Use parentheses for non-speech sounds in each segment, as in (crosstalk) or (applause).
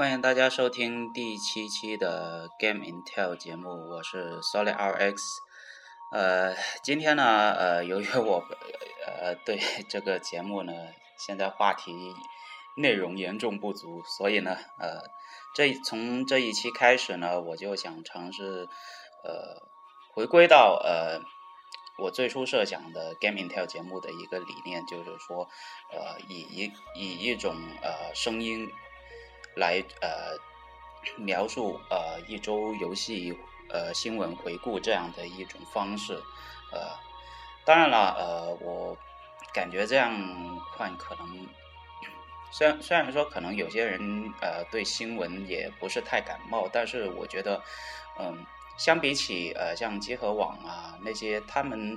欢迎大家收听第七期的 Game Intel 节目，我是 Solid RX。呃，今天呢，呃，由于我呃对这个节目呢，现在话题内容严重不足，所以呢，呃，这从这一期开始呢，我就想尝试呃回归到呃我最初设想的 Game Intel 节目的一个理念，就是说，呃，以一以一种呃声音。来呃描述呃一周游戏呃新闻回顾这样的一种方式，呃，当然了，呃，我感觉这样换可能，虽然虽然说可能有些人呃对新闻也不是太感冒，但是我觉得，嗯，相比起呃像集合网啊那些他们。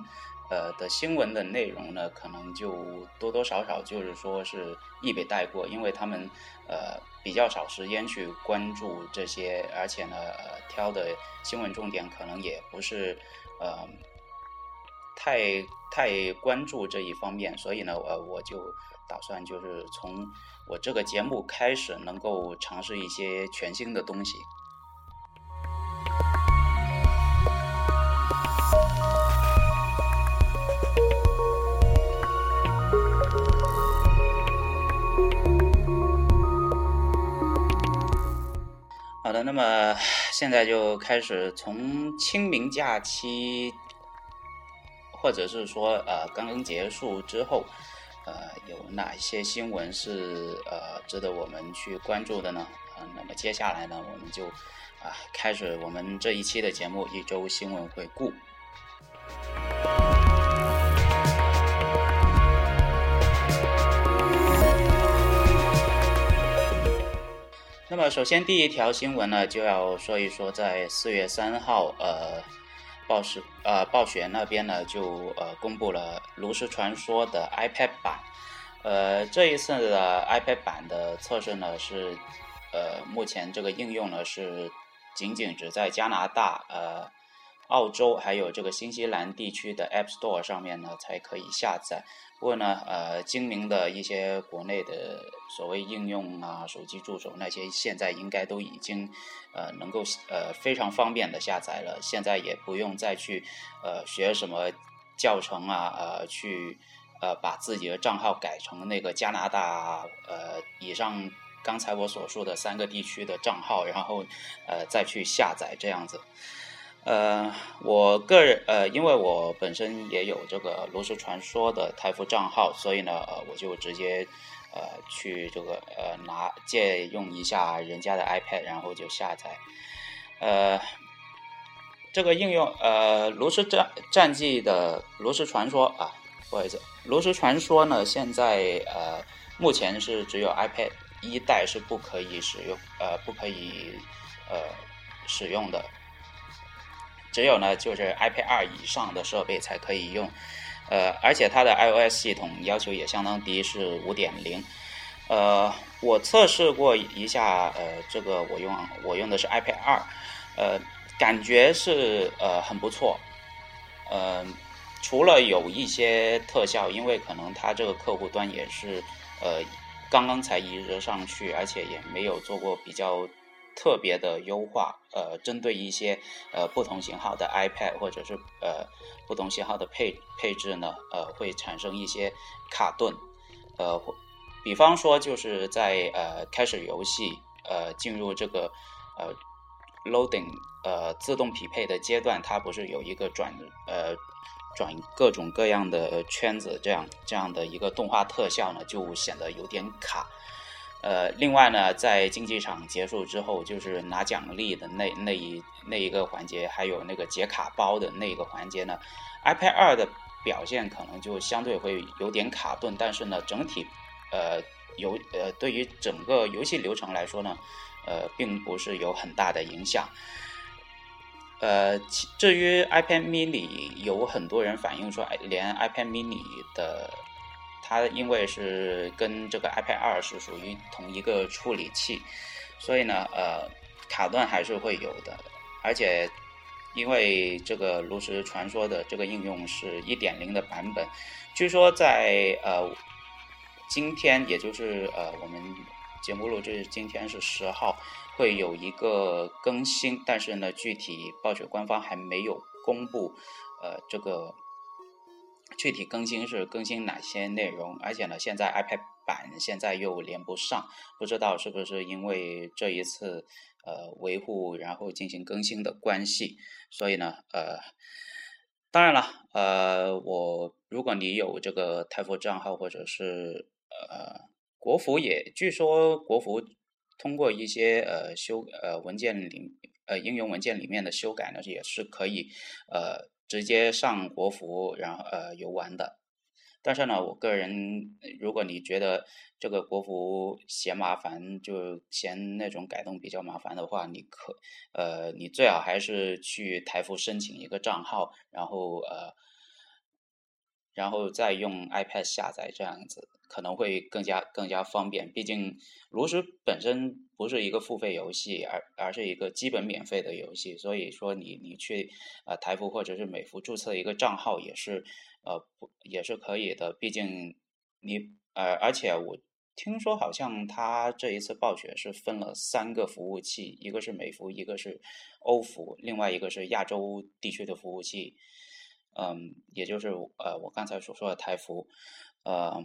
呃的新闻的内容呢，可能就多多少少就是说是一笔带过，因为他们呃比较少时间去关注这些，而且呢呃挑的新闻重点可能也不是呃太太关注这一方面，所以呢呃我就打算就是从我这个节目开始，能够尝试一些全新的东西。好的，那么现在就开始从清明假期，或者是说呃刚刚结束之后，呃有哪些新闻是呃值得我们去关注的呢？呃，那么接下来呢，我们就啊开始我们这一期的节目一周新闻回顾。那么，首先第一条新闻呢，就要说一说，在四月三号，呃，暴食呃暴雪那边呢，就呃公布了《炉石传说》的 iPad 版。呃，这一次的 iPad 版的测试呢，是呃目前这个应用呢是仅仅只在加拿大、呃澳洲还有这个新西兰地区的 App Store 上面呢才可以下载。不过呢，呃，精明的一些国内的所谓应用啊，手机助手那些，现在应该都已经，呃，能够呃非常方便的下载了。现在也不用再去呃学什么教程啊，呃，去呃把自己的账号改成那个加拿大呃以上刚才我所说的三个地区的账号，然后呃再去下载这样子。呃，我个人呃，因为我本身也有这个炉石传说的台服账号，所以呢，呃，我就直接呃去这个呃拿借用一下人家的 iPad，然后就下载。呃，这个应用呃炉石战战绩的炉石传说啊，不好意思，炉石传说呢，现在呃目前是只有 iPad 一代是不可以使用呃不可以呃使用的。只有呢，就是 iPad 二以上的设备才可以用，呃，而且它的 iOS 系统要求也相当低，是五点零。呃，我测试过一下，呃，这个我用我用的是 iPad 二，呃，感觉是呃很不错。呃，除了有一些特效，因为可能它这个客户端也是呃刚刚才移植上去，而且也没有做过比较。特别的优化，呃，针对一些呃不同型号的 iPad 或者是呃不同型号的配配置呢，呃，会产生一些卡顿，呃，比方说就是在呃开始游戏，呃，进入这个呃 loading 呃自动匹配的阶段，它不是有一个转呃转各种各样的圈子这样这样的一个动画特效呢，就显得有点卡。呃，另外呢，在竞技场结束之后，就是拿奖励的那那一那一个环节，还有那个解卡包的那一个环节呢，iPad 二的表现可能就相对会有点卡顿，但是呢，整体呃游呃对于整个游戏流程来说呢，呃，并不是有很大的影响。呃，至于 iPad mini，有很多人反映说，连 iPad mini 的。它因为是跟这个 iPad 二是属于同一个处理器，所以呢，呃，卡顿还是会有的。而且，因为这个炉石传说的这个应用是一点零的版本，据说在呃今天，也就是呃我们节目录制今天是十号，会有一个更新，但是呢，具体暴雪官方还没有公布，呃，这个具体更新是更新哪些内容，而且呢，现在 iPad 版现在又连不上，不知道是不是因为这一次呃维护然后进行更新的关系，所以呢，呃。当然了，呃，我如果你有这个泰服账号或者是呃国服也，据说国服通过一些呃修呃文件里呃应用文件里面的修改呢，也是可以呃直接上国服然后呃游玩的。但是呢，我个人，如果你觉得这个国服嫌麻烦，就嫌那种改动比较麻烦的话，你可，呃，你最好还是去台服申请一个账号，然后呃，然后再用 iPad 下载这样子，可能会更加更加方便。毕竟炉石本身不是一个付费游戏，而而是一个基本免费的游戏，所以说你你去呃台服或者是美服注册一个账号也是。呃，不也是可以的，毕竟你呃，而且我听说好像他这一次暴雪是分了三个服务器，一个是美服，一个是欧服，另外一个是亚洲地区的服务器，嗯，也就是呃我刚才所说的台服，呃，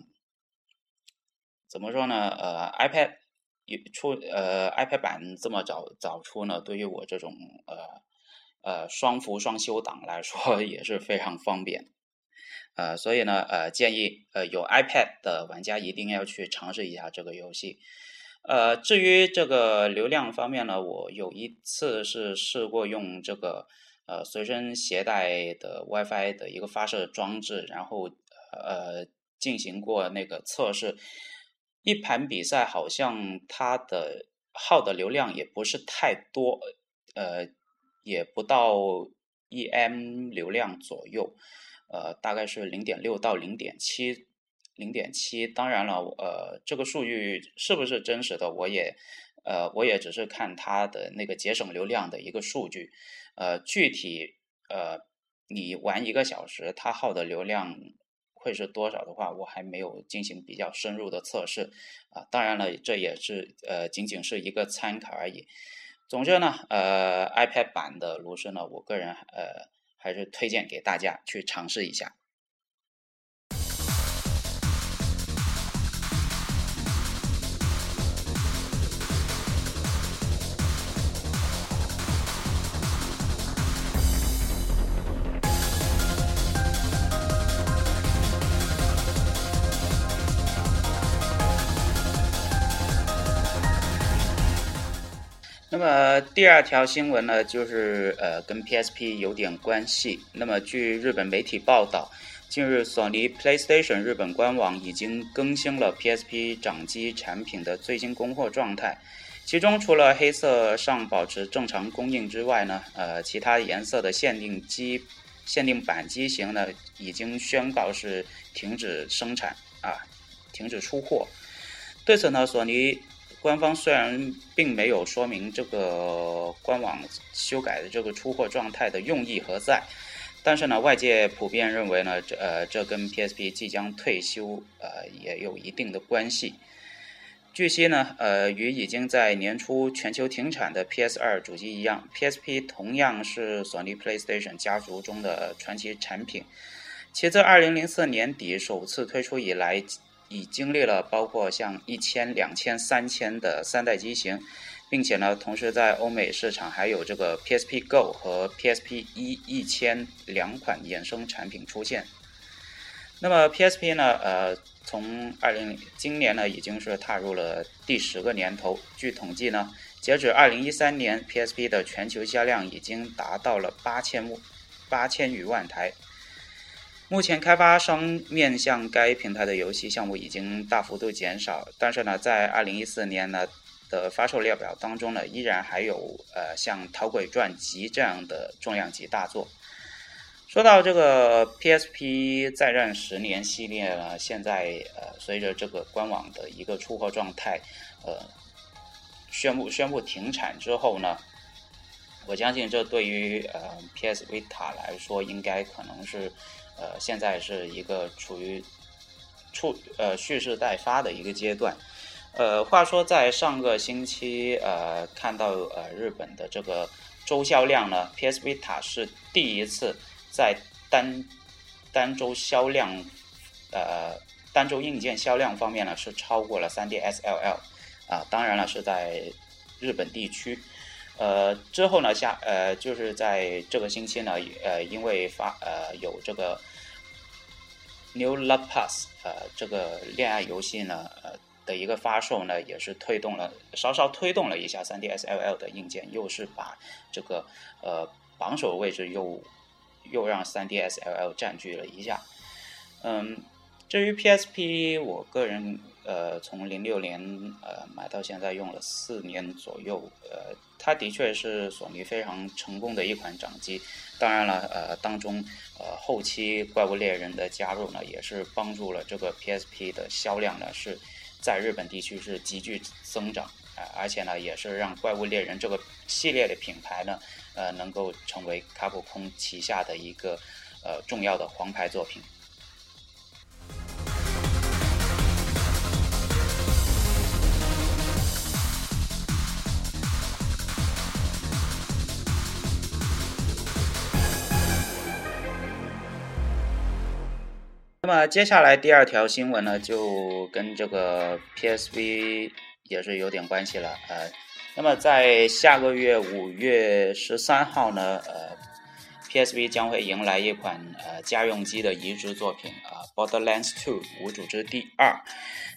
怎么说呢？呃，iPad 出呃 iPad 版这么早早出呢，对于我这种呃呃双服双修党来说 (laughs) 也是非常方便。呃，所以呢，呃，建议呃有 iPad 的玩家一定要去尝试一下这个游戏。呃，至于这个流量方面呢，我有一次是试过用这个呃随身携带的 WiFi 的一个发射装置，然后呃进行过那个测试。一盘比赛好像它的耗的流量也不是太多，呃，也不到一 M 流量左右。呃，大概是零点六到零点七，零点七。当然了，呃，这个数据是不是真实的，我也，呃，我也只是看它的那个节省流量的一个数据。呃，具体，呃，你玩一个小时，它耗的流量会是多少的话，我还没有进行比较深入的测试。啊，当然了，这也是呃，仅仅是一个参考而已。总之呢，呃，iPad 版的卢森呢，我个人呃。还是推荐给大家去尝试一下。那么第二条新闻呢，就是呃跟 PSP 有点关系。那么据日本媒体报道，近日索尼 PlayStation 日本官网已经更新了 PSP 掌机产品的最新供货状态，其中除了黑色尚保持正常供应之外呢，呃其他颜色的限定机、限定版机型呢，已经宣告是停止生产啊，停止出货。对此呢，索尼。官方虽然并没有说明这个官网修改的这个出货状态的用意何在，但是呢，外界普遍认为呢，这呃这跟 PSP 即将退休呃也有一定的关系。据悉呢，呃与已经在年初全球停产的 PS2 主机一样，PSP 同样是索尼 PlayStation 家族中的传奇产品，其自2004年底首次推出以来。已经历了包括像一千、两千、三千的三代机型，并且呢，同时在欧美市场还有这个 PSP Go 和 PSP 一一千两款衍生产品出现。那么 PSP 呢，呃，从二零今年呢已经是踏入了第十个年头。据统计呢，截止二零一三年，PSP 的全球销量已经达到了八千八千余万台。目前开发商面向该平台的游戏项目已经大幅度减少，但是呢，在二零一四年呢的发售列表当中呢，依然还有呃像《讨鬼传集》这样的重量级大作。说到这个 PSP 再战十年系列呢，现在呃随着这个官网的一个出货状态，呃宣布宣布停产之后呢，我相信这对于呃 PS Vita 来说，应该可能是。呃，现在是一个处于处呃蓄势待发的一个阶段，呃，话说在上个星期，呃，看到呃日本的这个周销量呢，PS Vita 是第一次在单单周销量，呃，单周硬件销量方面呢是超过了 3DS LL，啊，当然了是在日本地区，呃，之后呢下呃就是在这个星期呢，呃，因为发呃有这个 New Love Pass，呃，这个恋爱游戏呢，呃。的一个发售呢，也是推动了稍稍推动了一下 3DS LL 的硬件，又是把这个呃榜首位置又又让 3DS LL 占据了一下。嗯，至于 PSP，我个人呃从零六年呃买到现在用了四年左右，呃，它的确是索尼非常成功的一款掌机。当然了，呃，当中呃后期怪物猎人的加入呢，也是帮助了这个 PSP 的销量呢是。在日本地区是急剧增长，啊，而且呢，也是让《怪物猎人》这个系列的品牌呢，呃，能够成为卡普空旗下的一个呃重要的黄牌作品。那么接下来第二条新闻呢，就跟这个 PSV 也是有点关系了。呃，那么在下个月五月十三号呢，呃，PSV 将会迎来一款呃家用机的移植作品啊，《Borderlands 2：无主之地二》。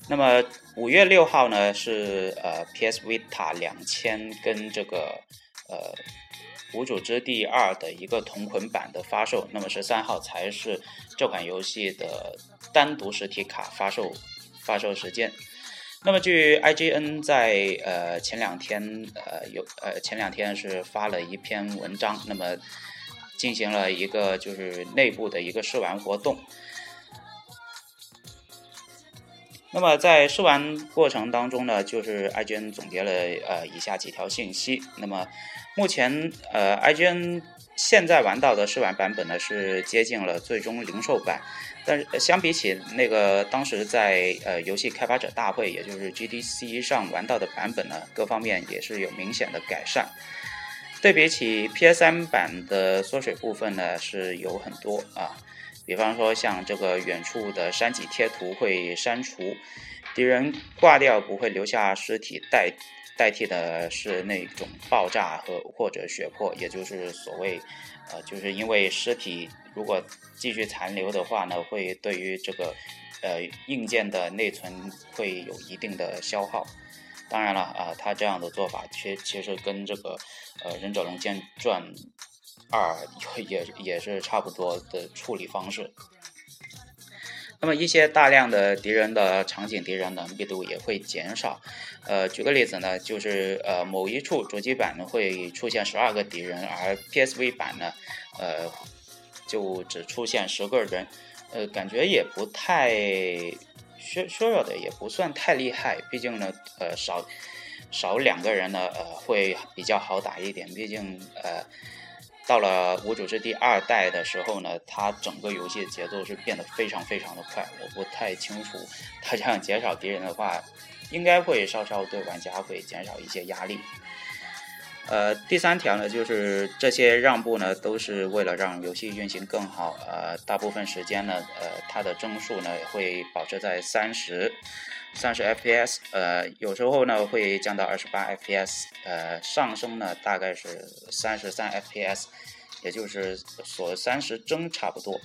那么五月六号呢，是呃 PSV 塔两千跟这个呃。无主之地二的一个同捆版的发售，那么十三号才是这款游戏的单独实体卡发售发售时间。那么据 IGN 在呃前两天呃有呃前两天是发了一篇文章，那么进行了一个就是内部的一个试玩活动。那么在试玩过程当中呢，就是 IGN 总结了呃以下几条信息，那么。目前，呃，IGN 现在玩到的试玩版本呢是接近了最终零售版，但是相比起那个当时在呃游戏开发者大会，也就是 GDC 上玩到的版本呢，各方面也是有明显的改善。对比起 PS3 版的缩水部分呢，是有很多啊，比方说像这个远处的山脊贴图会删除，敌人挂掉不会留下尸体代。代替的是那种爆炸和或者血泊，也就是所谓，呃，就是因为尸体如果继续残留的话呢，会对于这个呃硬件的内存会有一定的消耗。当然了啊，他这样的做法其其实跟这个呃忍者龙剑传二 (laughs) 也也是差不多的处理方式。那么一些大量的敌人的场景敌人能密度也会减少，呃，举个例子呢，就是呃某一处主机版呢会出现十二个敌人，而 PSV 版呢，呃，就只出现十个人，呃，感觉也不太削削弱的也不算太厉害，毕竟呢，呃少少两个人呢，呃会比较好打一点，毕竟呃。到了无主之地二代的时候呢，它整个游戏的节奏是变得非常非常的快。我不太清楚，它这样减少敌人的话，应该会稍稍对玩家会减少一些压力。呃，第三条呢，就是这些让步呢，都是为了让游戏运行更好。呃，大部分时间呢，呃，它的帧数呢会保持在三十。三十 FPS，呃，有时候呢会降到二十八 FPS，呃，上升呢大概是三十三 FPS，也就是所三十帧差不多。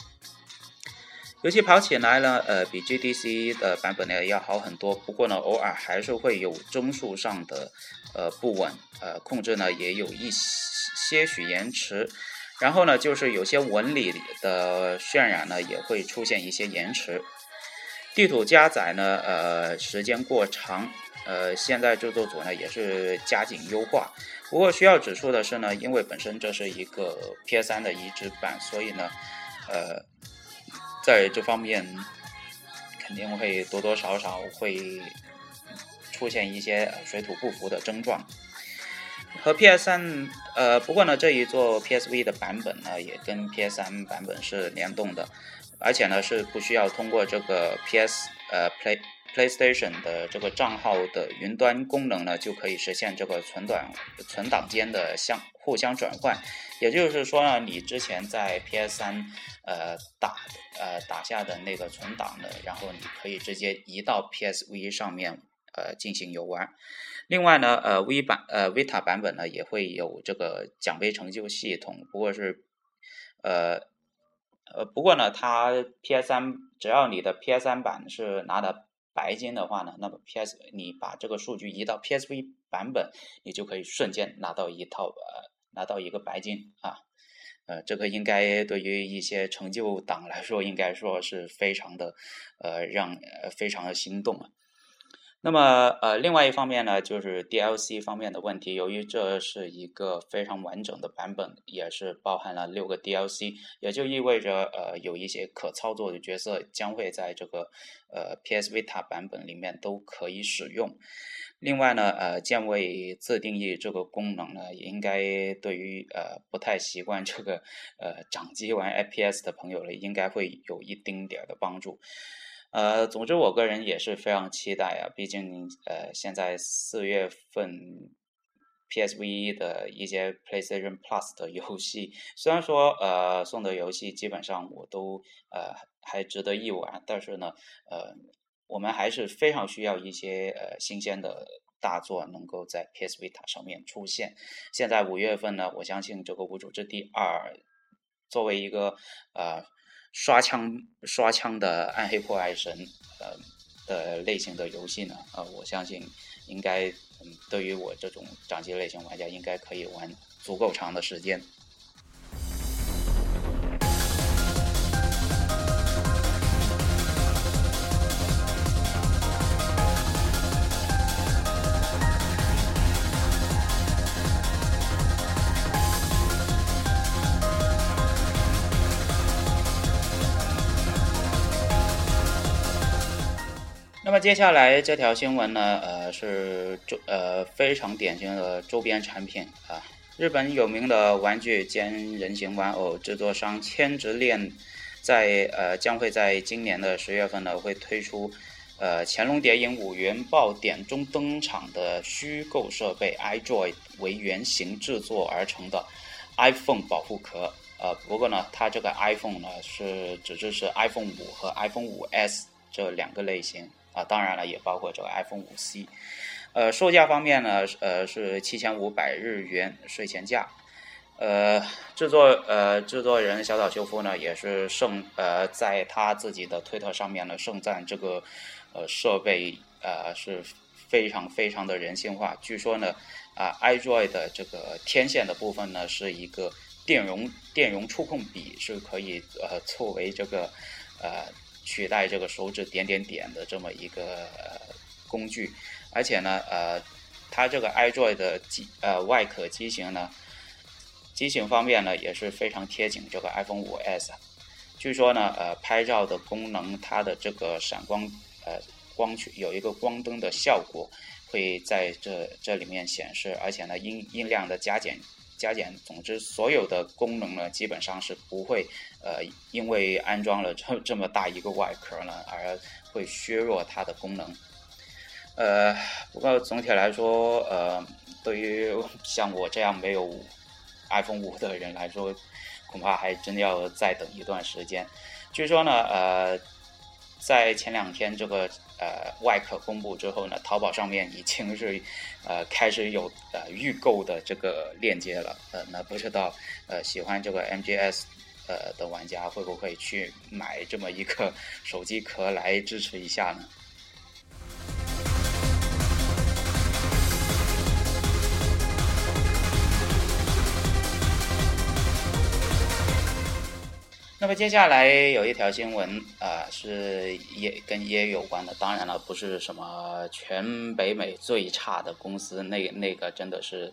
游戏跑起来呢，呃，比 GDC 的版本呢要好很多，不过呢，偶尔还是会有帧数上的呃不稳，呃，控制呢也有一些许延迟，然后呢，就是有些纹理的渲染呢也会出现一些延迟。地图加载呢，呃，时间过长，呃，现在制作组呢也是加紧优化。不过需要指出的是呢，因为本身这是一个 PS3 的移植版，所以呢，呃，在这方面肯定会多多少少会出现一些水土不服的症状。和 PS3，呃，不过呢，这一座 PSV 的版本呢，也跟 PS3 版本是联动的。而且呢，是不需要通过这个 PS 呃 Play PlayStation 的这个账号的云端功能呢，就可以实现这个存档存档间的相互相转换。也就是说呢，你之前在 PS3 呃打呃打下的那个存档呢，然后你可以直接移到 PSV 上面呃进行游玩。另外呢，呃 V 版呃 Vita 版本呢也会有这个奖杯成就系统，不过是呃。呃，不过呢，它 PS 三只要你的 PS 三版是拿的白金的话呢，那么 PS 你把这个数据移到 PSV 版本，你就可以瞬间拿到一套呃拿到一个白金啊，呃，这个应该对于一些成就党来说，应该说是非常的呃让呃非常的心动啊。那么，呃，另外一方面呢，就是 DLC 方面的问题。由于这是一个非常完整的版本，也是包含了六个 DLC，也就意味着，呃，有一些可操作的角色将会在这个呃 PS Vita 版本里面都可以使用。另外呢，呃，键位自定义这个功能呢，也应该对于呃不太习惯这个呃掌机玩 FPS 的朋友呢，应该会有一丁点儿的帮助。呃，总之，我个人也是非常期待啊！毕竟，呃，现在四月份 PSV 的一些 PlayStation Plus 的游戏，虽然说呃送的游戏基本上我都呃还值得一玩，但是呢，呃，我们还是非常需要一些呃新鲜的大作能够在 PS Vita 上面出现。现在五月份呢，我相信这个《无主之地二》作为一个呃。刷枪刷枪的暗黑破坏神，呃的类型的游戏呢，呃，我相信应该，嗯，对于我这种掌机类型玩家，应该可以玩足够长的时间。那么接下来这条新闻呢，呃，是周呃非常典型的周边产品啊。日本有名的玩具兼人形玩偶制作商千直链，在呃将会在今年的十月份呢，会推出呃《乾隆谍影五》原爆点中登场的虚构设备 iJoy 为原型制作而成的 iPhone 保护壳。呃，不过呢，它这个 iPhone 呢是只支持 iPhone 五和 iPhone 五 S 这两个类型。啊，当然了，也包括这个 iPhone 五 C，呃，售价方面呢，呃，是七千五百日元税前价，呃，制作呃制作人小岛秀夫呢，也是盛呃在他自己的推特上面呢盛赞这个呃设备呃是非常非常的人性化，据说呢啊 iDroid 的这个天线的部分呢是一个电容电容触控笔，是可以呃作为这个呃。取代这个手指点点点的这么一个呃工具，而且呢，呃，它这个 iDroid 的机呃外壳机型呢，机型方面呢也是非常贴紧这个 iPhone 5S。据说呢，呃，拍照的功能，它的这个闪光呃光圈有一个光灯的效果会在这这里面显示，而且呢音音量的加减。加减，总之所有的功能呢，基本上是不会，呃，因为安装了这这么大一个外壳呢，而会削弱它的功能。呃，不过总体来说，呃，对于 (laughs) 像我这样没有 iPhone 五的人来说，恐怕还真要再等一段时间。据说呢，呃。在前两天这个呃外壳公布之后呢，淘宝上面已经是呃开始有呃预购的这个链接了。呃，那不知道呃喜欢这个 MGS 呃的玩家会不会去买这么一个手机壳来支持一下呢？那么接下来有一条新闻啊，是也跟也有关的。当然了，不是什么全北美最差的公司，那那个真的是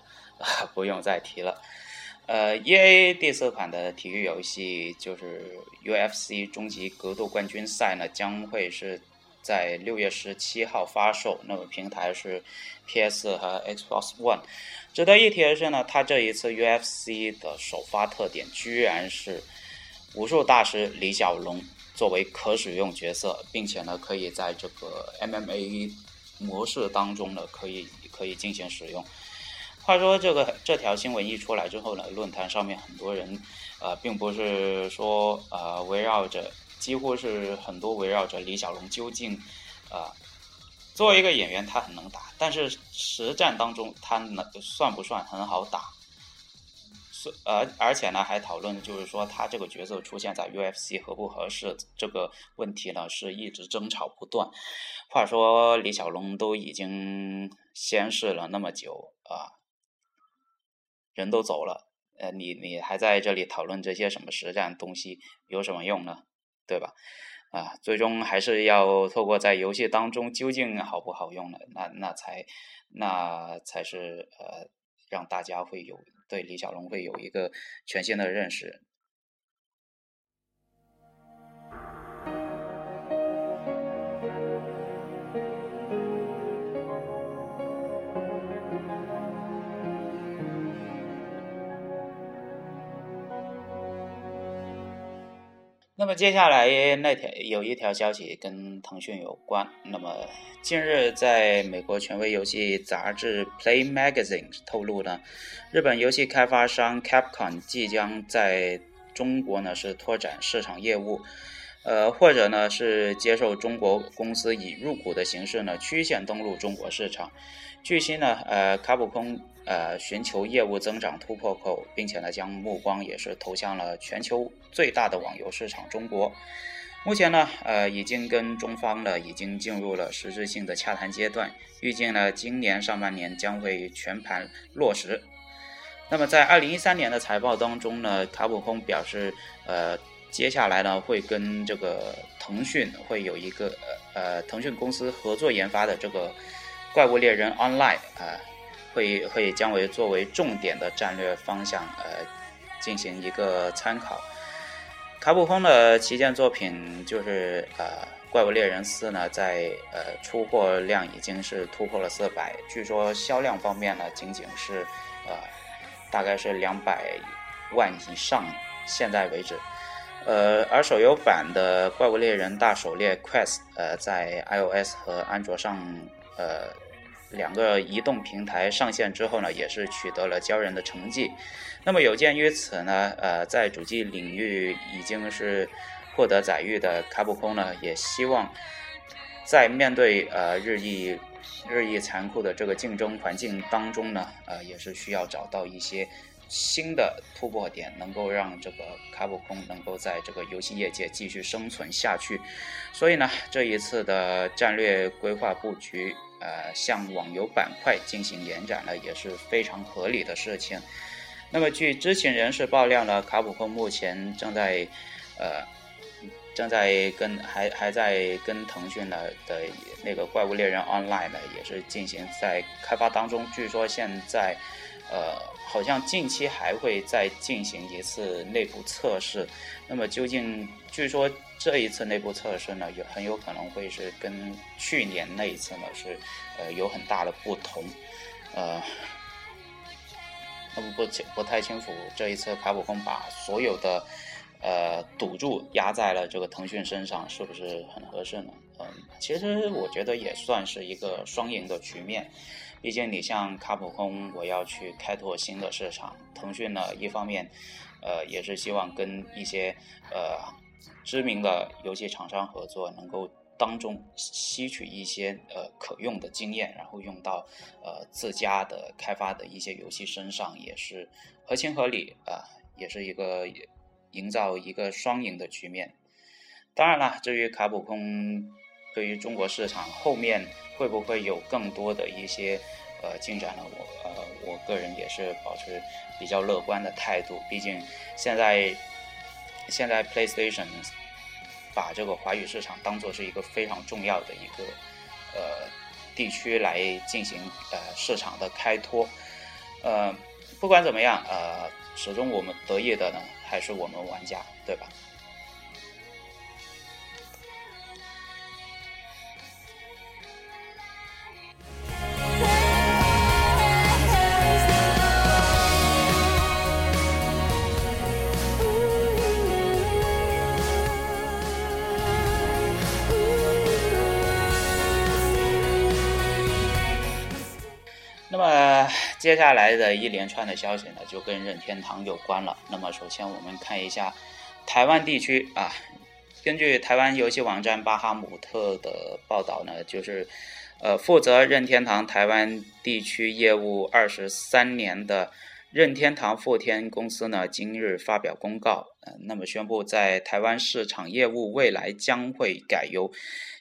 不用再提了。呃，E A 第四款的体育游戏就是 U F C 终极格斗冠军赛呢，将会是在六月十七号发售。那么平台是 P S 和 Xbox One。值得一提的是呢，它这一次 U F C 的首发特点居然是。武术大师李小龙作为可使用角色，并且呢，可以在这个 MMA 模式当中呢，可以可以进行使用。话说这个这条新闻一出来之后呢，论坛上面很多人，呃，并不是说呃围绕着，几乎是很多围绕着李小龙究竟，啊，作为一个演员他很能打，但是实战当中他能算不算很好打？而而且呢还讨论就是说他这个角色出现在 UFC 合不合适这个问题呢是一直争吵不断。话说李小龙都已经仙逝了那么久啊。人都走了，呃，你你还在这里讨论这些什么实战东西有什么用呢？对吧？啊，最终还是要透过在游戏当中究竟好不好用呢？那那才那才是呃，让大家会有对李小龙会有一个全新的认识。那么接下来那条有一条消息跟腾讯有关。那么近日，在美国权威游戏杂志 Play Magazine 透露呢，日本游戏开发商 Capcom 即将在中国呢是拓展市场业务，呃，或者呢是接受中国公司以入股的形式呢曲线登陆中国市场。据悉呢，呃，卡普空呃寻求业务增长突破口，并且呢将目光也是投向了全球最大的网游市场中国。目前呢，呃，已经跟中方呢已经进入了实质性的洽谈阶段，预计呢今年上半年将会全盘落实。那么在二零一三年的财报当中呢，卡普空表示，呃，接下来呢会跟这个腾讯会有一个呃腾讯公司合作研发的这个。怪物猎人 Online 啊，会会将为作为重点的战略方向呃进行一个参考。卡普空的旗舰作品就是呃怪物猎人四呢，在呃出货量已经是突破了四百，据说销量方面呢仅仅是呃大概是两百万以上，现在为止。呃，而手游版的怪物猎人大狩猎 Quest 呃在 iOS 和安卓上呃。两个移动平台上线之后呢，也是取得了骄人的成绩。那么有鉴于此呢，呃，在主机领域已经是获得载誉的卡普空呢，也希望在面对呃日益日益残酷的这个竞争环境当中呢，呃，也是需要找到一些新的突破点，能够让这个卡普空能够在这个游戏业界继续生存下去。所以呢，这一次的战略规划布局。呃，向网游板块进行延展呢，也是非常合理的事情。那么，据知情人士爆料呢，卡普空目前正在呃正在跟还还在跟腾讯呢的那个怪物猎人 Online 呢，也是进行在开发当中。据说现在呃好像近期还会再进行一次内部测试。那么究竟据说。这一次内部测试呢，有很有可能会是跟去年那一次呢是，呃，有很大的不同，呃，那么不不太清楚这一次卡普空把所有的呃赌注压在了这个腾讯身上，是不是很合适呢？嗯，其实我觉得也算是一个双赢的局面，毕竟你像卡普空，我要去开拓新的市场，腾讯呢一方面，呃，也是希望跟一些呃。知名的游戏厂商合作，能够当中吸取一些呃可用的经验，然后用到呃自家的开发的一些游戏身上，也是合情合理啊，也是一个营造一个双赢的局面。当然了，至于卡普空对于中国市场后面会不会有更多的一些呃进展呢？我呃我个人也是保持比较乐观的态度，毕竟现在。现在 PlayStation 把这个华语市场当做是一个非常重要的一个呃地区来进行呃市场的开拓，呃，不管怎么样，呃，始终我们得益的呢还是我们玩家，对吧？接下来的一连串的消息呢，就跟任天堂有关了。那么首先我们看一下台湾地区啊，根据台湾游戏网站巴哈姆特的报道呢，就是呃负责任天堂台湾地区业务二十三年的任天堂富天公司呢，今日发表公告，呃，那么宣布在台湾市场业务未来将会改由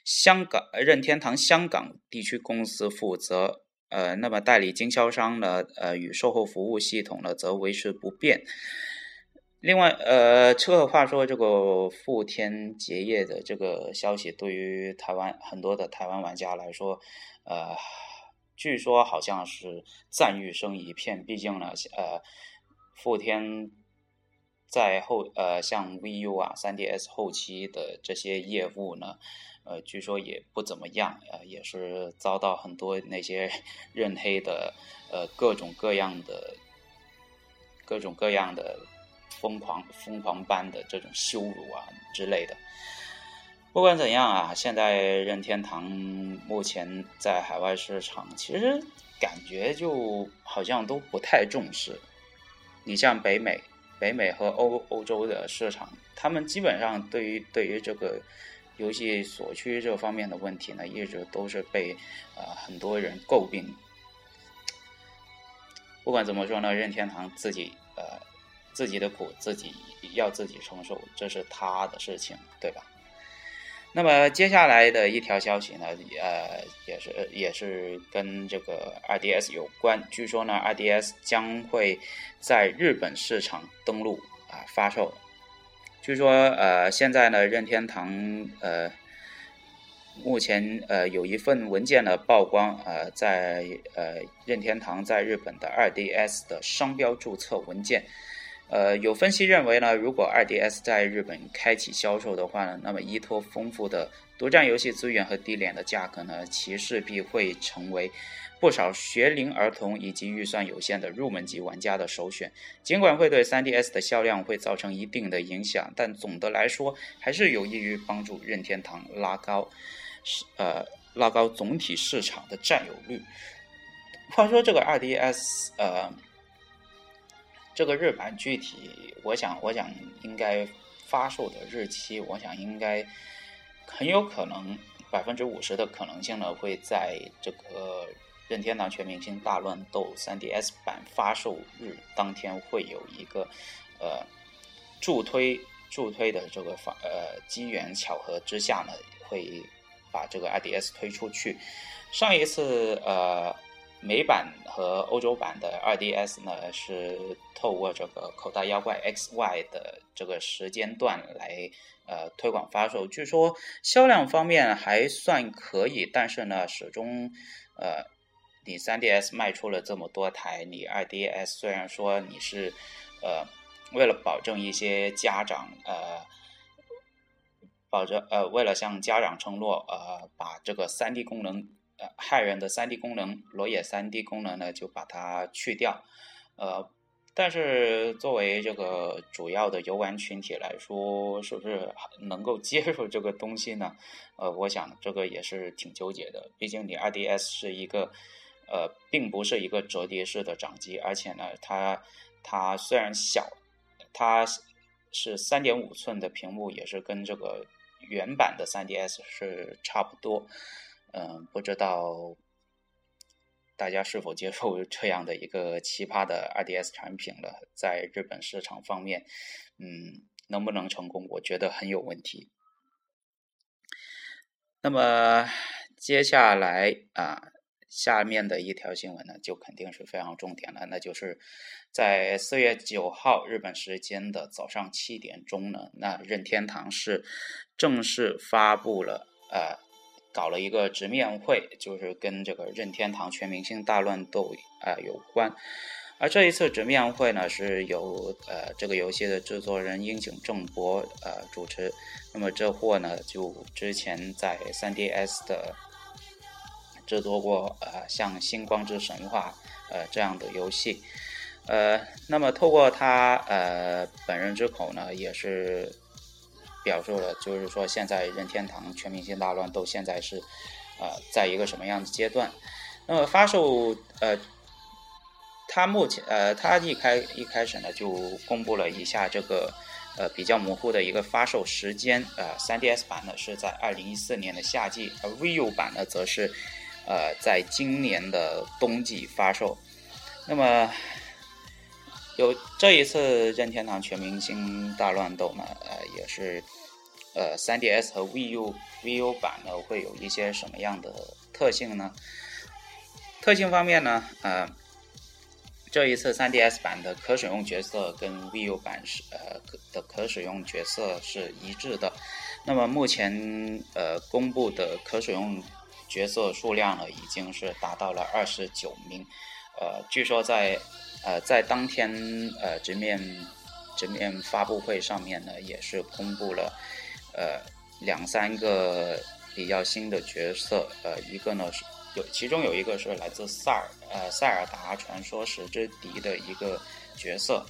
香港任天堂香港地区公司负责。呃，那么代理经销商呢，呃，与售后服务系统呢，则维持不变。另外，呃，这话说，这个富天结业的这个消息，对于台湾很多的台湾玩家来说，呃，据说好像是赞誉声一片。毕竟呢，呃，富天在后，呃，像 VU 啊、3DS 后期的这些业务呢。呃，据说也不怎么样，呃，也是遭到很多那些 (laughs) 认黑的，呃，各种各样的、各种各样的疯狂、疯狂般的这种羞辱啊之类的。不管怎样啊，现在任天堂目前在海外市场，其实感觉就好像都不太重视。你像北美、北美和欧欧洲的市场，他们基本上对于对于这个。游戏所需这方面的问题呢，一直都是被呃很多人诟病。不管怎么说呢，任天堂自己呃自己的苦自己要自己承受，这是他的事情，对吧？那么接下来的一条消息呢，呃，也是也是跟这个 RDS 有关。据说呢，RDS 将会在日本市场登陆啊发售。据说，呃，现在呢，任天堂，呃，目前呃有一份文件的曝光，呃，在呃任天堂在日本的 2DS 的商标注册文件，呃，有分析认为呢，如果 2DS 在日本开启销售的话呢，那么依托丰富的独占游戏资源和低廉的价格呢，其势必会成为。不少学龄儿童以及预算有限的入门级玩家的首选，尽管会对 3DS 的销量会造成一定的影响，但总的来说还是有益于帮助任天堂拉高，呃，拉高总体市场的占有率。话说这个 2DS，呃，这个日版具体，我想，我想应该发售的日期，我想应该很有可能百分之五十的可能性呢，会在这个。任天堂全明星大乱斗 3DS 版发售日当天会有一个呃助推助推的这个发呃机缘巧合之下呢，会把这个 iDS 推出去。上一次呃美版和欧洲版的 2DS 呢是透过这个口袋妖怪 XY 的这个时间段来呃推广发售，据说销量方面还算可以，但是呢始终呃。你 3DS 卖出了这么多台，你 2DS 虽然说你是，呃，为了保证一些家长，呃，保证呃，为了向家长承诺，呃，把这个 3D 功能，害人的 3D 功能，裸眼 3D 功能呢，就把它去掉，呃，但是作为这个主要的游玩群体来说，是不是能够接受这个东西呢？呃，我想这个也是挺纠结的，毕竟你 2DS 是一个。呃，并不是一个折叠式的掌机，而且呢，它它虽然小，它是三点五寸的屏幕，也是跟这个原版的 3DS 是差不多。嗯，不知道大家是否接受 (laughs) 这样的一个奇葩的 RDS 产品了？在日本市场方面，嗯，能不能成功？我觉得很有问题。那么接下来啊。下面的一条新闻呢，就肯定是非常重点了，那就是在四月九号日本时间的早上七点钟呢，那任天堂是正式发布了，呃，搞了一个直面会，就是跟这个任天堂全明星大乱斗啊有关。而这一次直面会呢，是由呃这个游戏的制作人樱井正博呃主持。那么这货呢，就之前在 3DS 的。制作过呃像《星光之神话》呃这样的游戏，呃，那么透过他呃本人之口呢，也是表述了，就是说现在任天堂全明星大乱斗现在是呃在一个什么样的阶段？那么发售呃他目前呃，他一开一开始呢就公布了一下这个呃比较模糊的一个发售时间，呃，3DS 版呢是在二零一四年的夏季，而 VU 版呢则是呃在今年的冬季发售。那么有这一次任天堂全明星大乱斗呢，呃，也是呃 3DS 和 VU VU 版呢会有一些什么样的特性呢？特性方面呢，呃。这一次 3DS 版的可使用角色跟 VU 版是呃的可使用角色是一致的。那么目前呃公布的可使用角色数量呢，已经是达到了二十九名。呃，据说在呃在当天呃直面直面发布会上面呢，也是公布了呃两三个比较新的角色。呃，一个呢是。有，其中有一个是来自塞尔，呃，塞尔达传说石之笛的一个角色。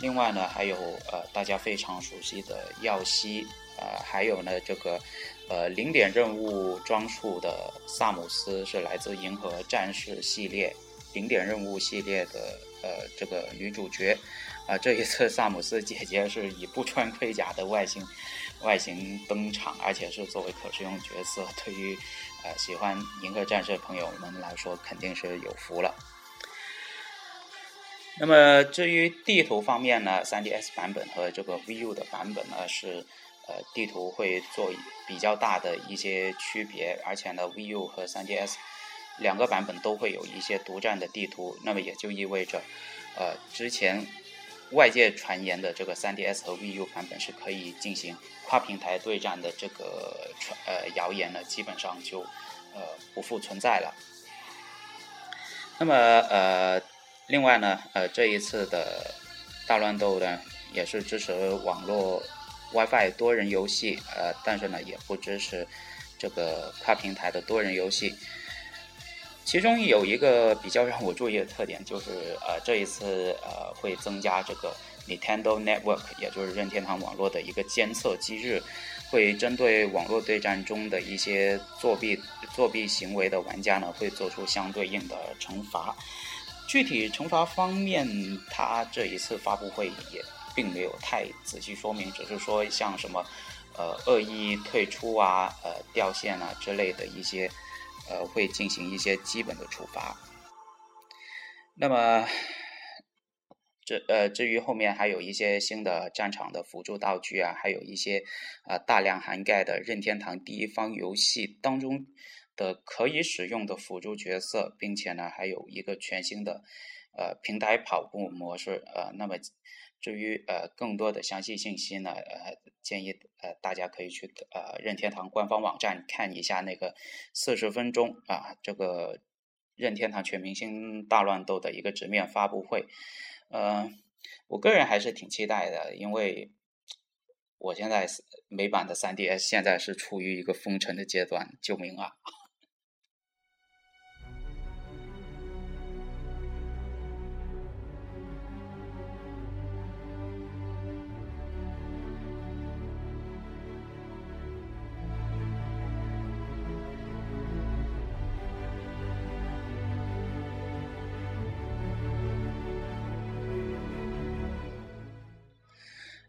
另外呢，还有呃，大家非常熟悉的耀西，呃，还有呢，这个呃，零点任务装束的萨姆斯是来自银河战士系列零点任务系列的呃这个女主角。啊，这一次萨姆斯姐姐是以不穿盔甲的外形外形登场，而且是作为可使用角色，对于呃。喜欢银河战士的朋友们来说，肯定是有福了。那么至于地图方面呢，3DS 版本和这个 VU 的版本呢，是呃地图会做比较大的一些区别，而且呢，VU 和 3DS 两个版本都会有一些独占的地图。那么也就意味着，呃，之前外界传言的这个 3DS 和 VU 版本是可以进行。跨平台对战的这个传呃谣言呢，基本上就呃不复存在了。那么呃，另外呢，呃这一次的大乱斗呢，也是支持网络 WiFi 多人游戏，呃，但是呢也不支持这个跨平台的多人游戏。其中有一个比较让我注意的特点，就是呃这一次呃会增加这个。Nintendo Network，也就是任天堂网络的一个监测机制，会针对网络对战中的一些作弊作弊行为的玩家呢，会做出相对应的惩罚。具体惩罚方面，他这一次发布会也并没有太仔细说明，只是说像什么呃恶意退出啊、呃掉线啊之类的一些，呃会进行一些基本的处罚。那么。这呃，至于后面还有一些新的战场的辅助道具啊，还有一些啊大量涵盖的任天堂第一方游戏当中的可以使用的辅助角色，并且呢还有一个全新的呃平台跑步模式呃，那么至于呃更多的详细信息呢，呃建议呃大家可以去呃任天堂官方网站看一下那个四十分钟啊这个任天堂全明星大乱斗的一个直面发布会。呃，我个人还是挺期待的，因为我现在美版的 3DS 现在是处于一个封尘的阶段，救命啊！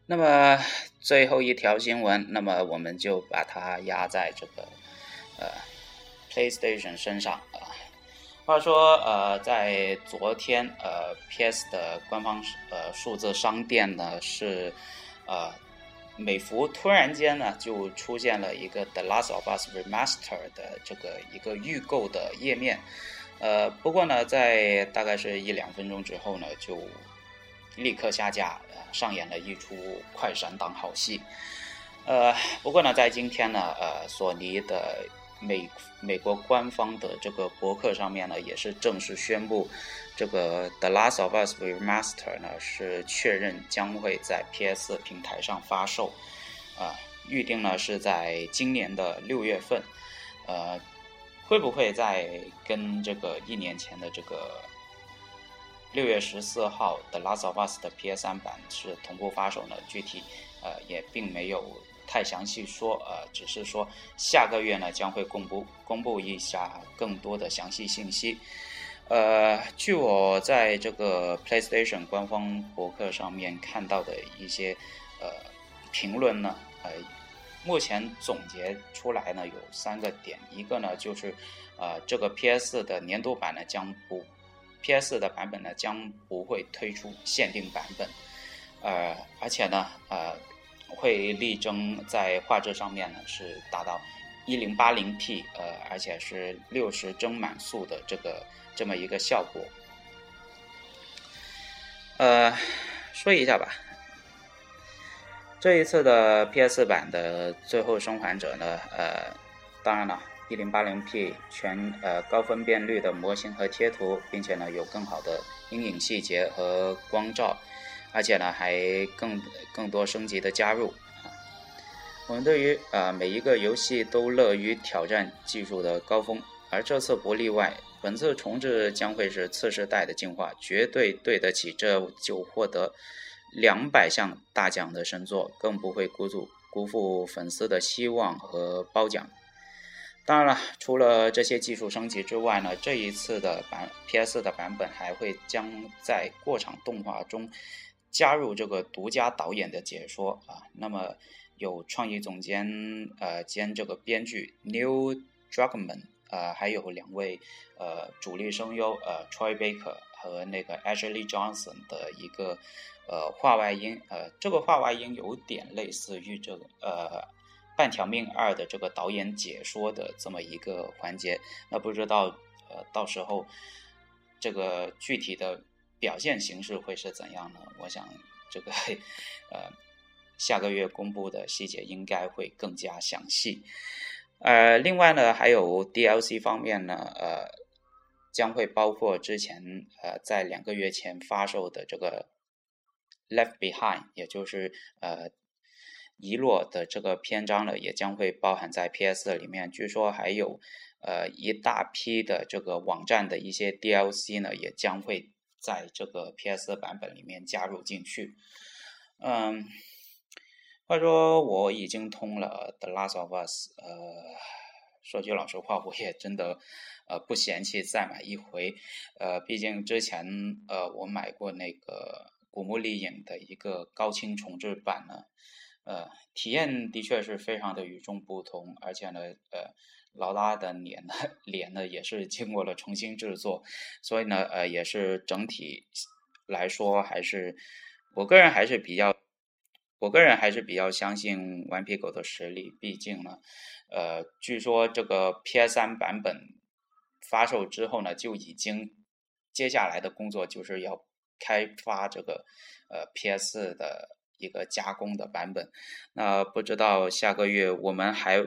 那么最后一条新闻，那么我们就把它压在这个呃 PlayStation 身上啊。话说呃，在昨天呃 PS 的官方呃数字商店呢是呃美服突然间呢就出现了一个 The Last of Us Remaster 的这个一个预购的页面，呃不过呢在大概是一两分钟之后呢就立刻下架。上演了一出快闪档好戏，呃，不过呢，在今天呢，呃，索尼的美美国官方的这个博客上面呢，也是正式宣布，这个《The Last of Us Remaster》呢是确认将会在 PS 平台上发售，啊，预定呢是在今年的六月份，呃，会不会再跟这个一年前的这个？六月十四号的《Last of Us》的 PS3 版是同步发售呢，具体呃也并没有太详细说，呃，只是说下个月呢将会公布公布一下更多的详细信息。呃，据我在这个 PlayStation 官方博客上面看到的一些呃评论呢，呃，目前总结出来呢有三个点，一个呢就是呃这个 PS 的年度版呢将不 PS 的版本呢将不会推出限定版本，呃，而且呢呃会力争在画质上面呢是达到一零八零 P，呃，而且是六十帧满速的这个。这么一个效果，呃，说一下吧。这一次的 PS 版的《最后生还者》呢，呃，当然了，1080P 全呃高分辨率的模型和贴图，并且呢有更好的阴影细节和光照，而且呢还更更多升级的加入。我们对于呃每一个游戏都乐于挑战技术的高峰，而这次不例外。本次重置将会是次世代的进化，绝对对得起这就获得两百项大奖的神作，更不会辜负辜负粉丝的希望和褒奖。当然了，除了这些技术升级之外呢，这一次的版 PS 的版本还会将在过场动画中加入这个独家导演的解说啊。那么有创意总监呃兼这个编剧 New Druckman。呃，还有两位呃主力声优呃，Troy Baker 和那个 Ashley Johnson 的一个呃话外音，呃，这个话外音有点类似于这个呃《半条命二》的这个导演解说的这么一个环节。那不知道呃到时候这个具体的表现形式会是怎样呢？我想这个呃下个月公布的细节应该会更加详细。呃，另外呢，还有 DLC 方面呢，呃，将会包括之前呃在两个月前发售的这个 Left Behind，也就是呃遗落的这个篇章呢，也将会包含在 PS 里面。据说还有呃一大批的这个网站的一些 DLC 呢，也将会在这个 PS 版本里面加入进去。嗯。话说我已经通了《The Last of Us》，呃，说句老实话，我也真的呃不嫌弃再买一回，呃，毕竟之前呃我买过那个古墓丽影的一个高清重制版呢，呃，体验的确是非常的与众不同，而且呢，呃，劳拉的脸呢 (laughs) 脸呢也是经过了重新制作，所以呢，呃，也是整体来说还是我个人还是比较。我个人还是比较相信顽皮狗的实力，毕竟呢，呃，据说这个 PS3 版本发售之后呢，就已经接下来的工作就是要开发这个呃 PS 的一个加工的版本。那不知道下个月我们还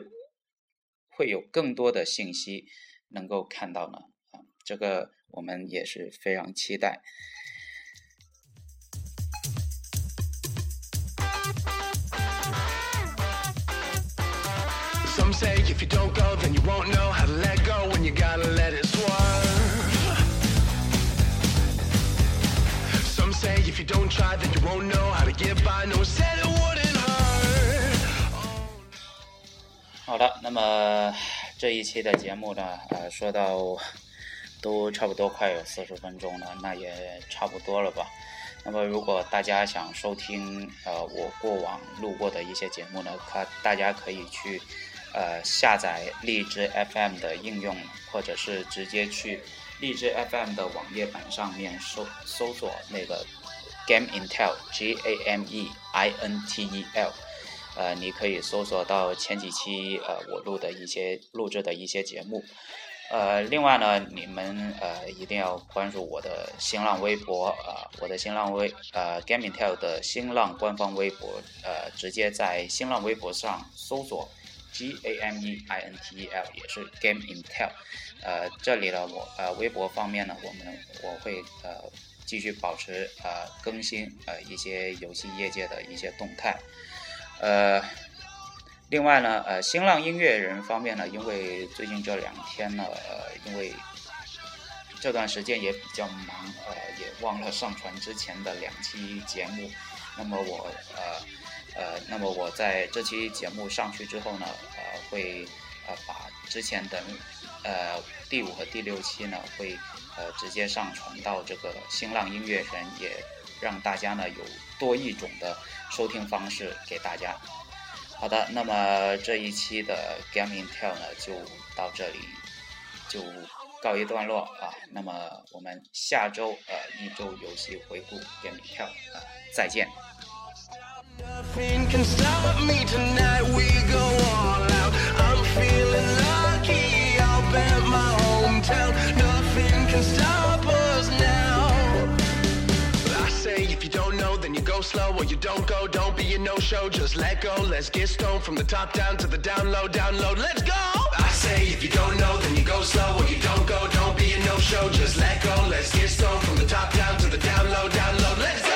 会有更多的信息能够看到呢？啊，这个我们也是非常期待。If you don't try then you won't know how to get by no said it wouldn't hurt. 好的那么这一期的节目呢呃说到都差不多快有四十分钟了那也差不多了吧。那么如果大家想收听呃我过往录过的一些节目呢可大家可以去呃，下载荔枝 FM 的应用，或者是直接去荔枝 FM 的网页版上面搜搜索那个 Game Intel G A M E I N T E L，呃，你可以搜索到前几期呃我录的一些录制的一些节目。呃，另外呢，你们呃一定要关注我的新浪微博啊，我的新浪微呃 Game Intel 的新浪官方微博，呃，直接在新浪微博上搜索。G A M E I N T E L 也是 Game Intel，呃，这里呢，我呃微博方面呢，我们我会呃继续保持呃更新呃一些游戏业界的一些动态，呃，另外呢，呃，新浪音乐人方面呢，因为最近这两天呢，呃，因为这段时间也比较忙，呃，也忘了上传之前的两期节目，那么我呃。呃，那么我在这期节目上去之后呢，呃，会呃把之前的呃第五和第六期呢，会呃直接上传到这个新浪音乐人，也让大家呢有多一种的收听方式给大家。好的，那么这一期的 Game Intel 呢就到这里就告一段落啊。那么我们下周呃一周游戏回顾 Game Intel 啊再见。Slow or you don't go. Don't be a no-show. Just let go. Let's get stoned from the top down to the down low, down low. Let's go. I say if you don't know, then you go slow or you don't go. Don't be a no-show. Just let go. Let's get stoned from the top down to the down low, down low. Let's go.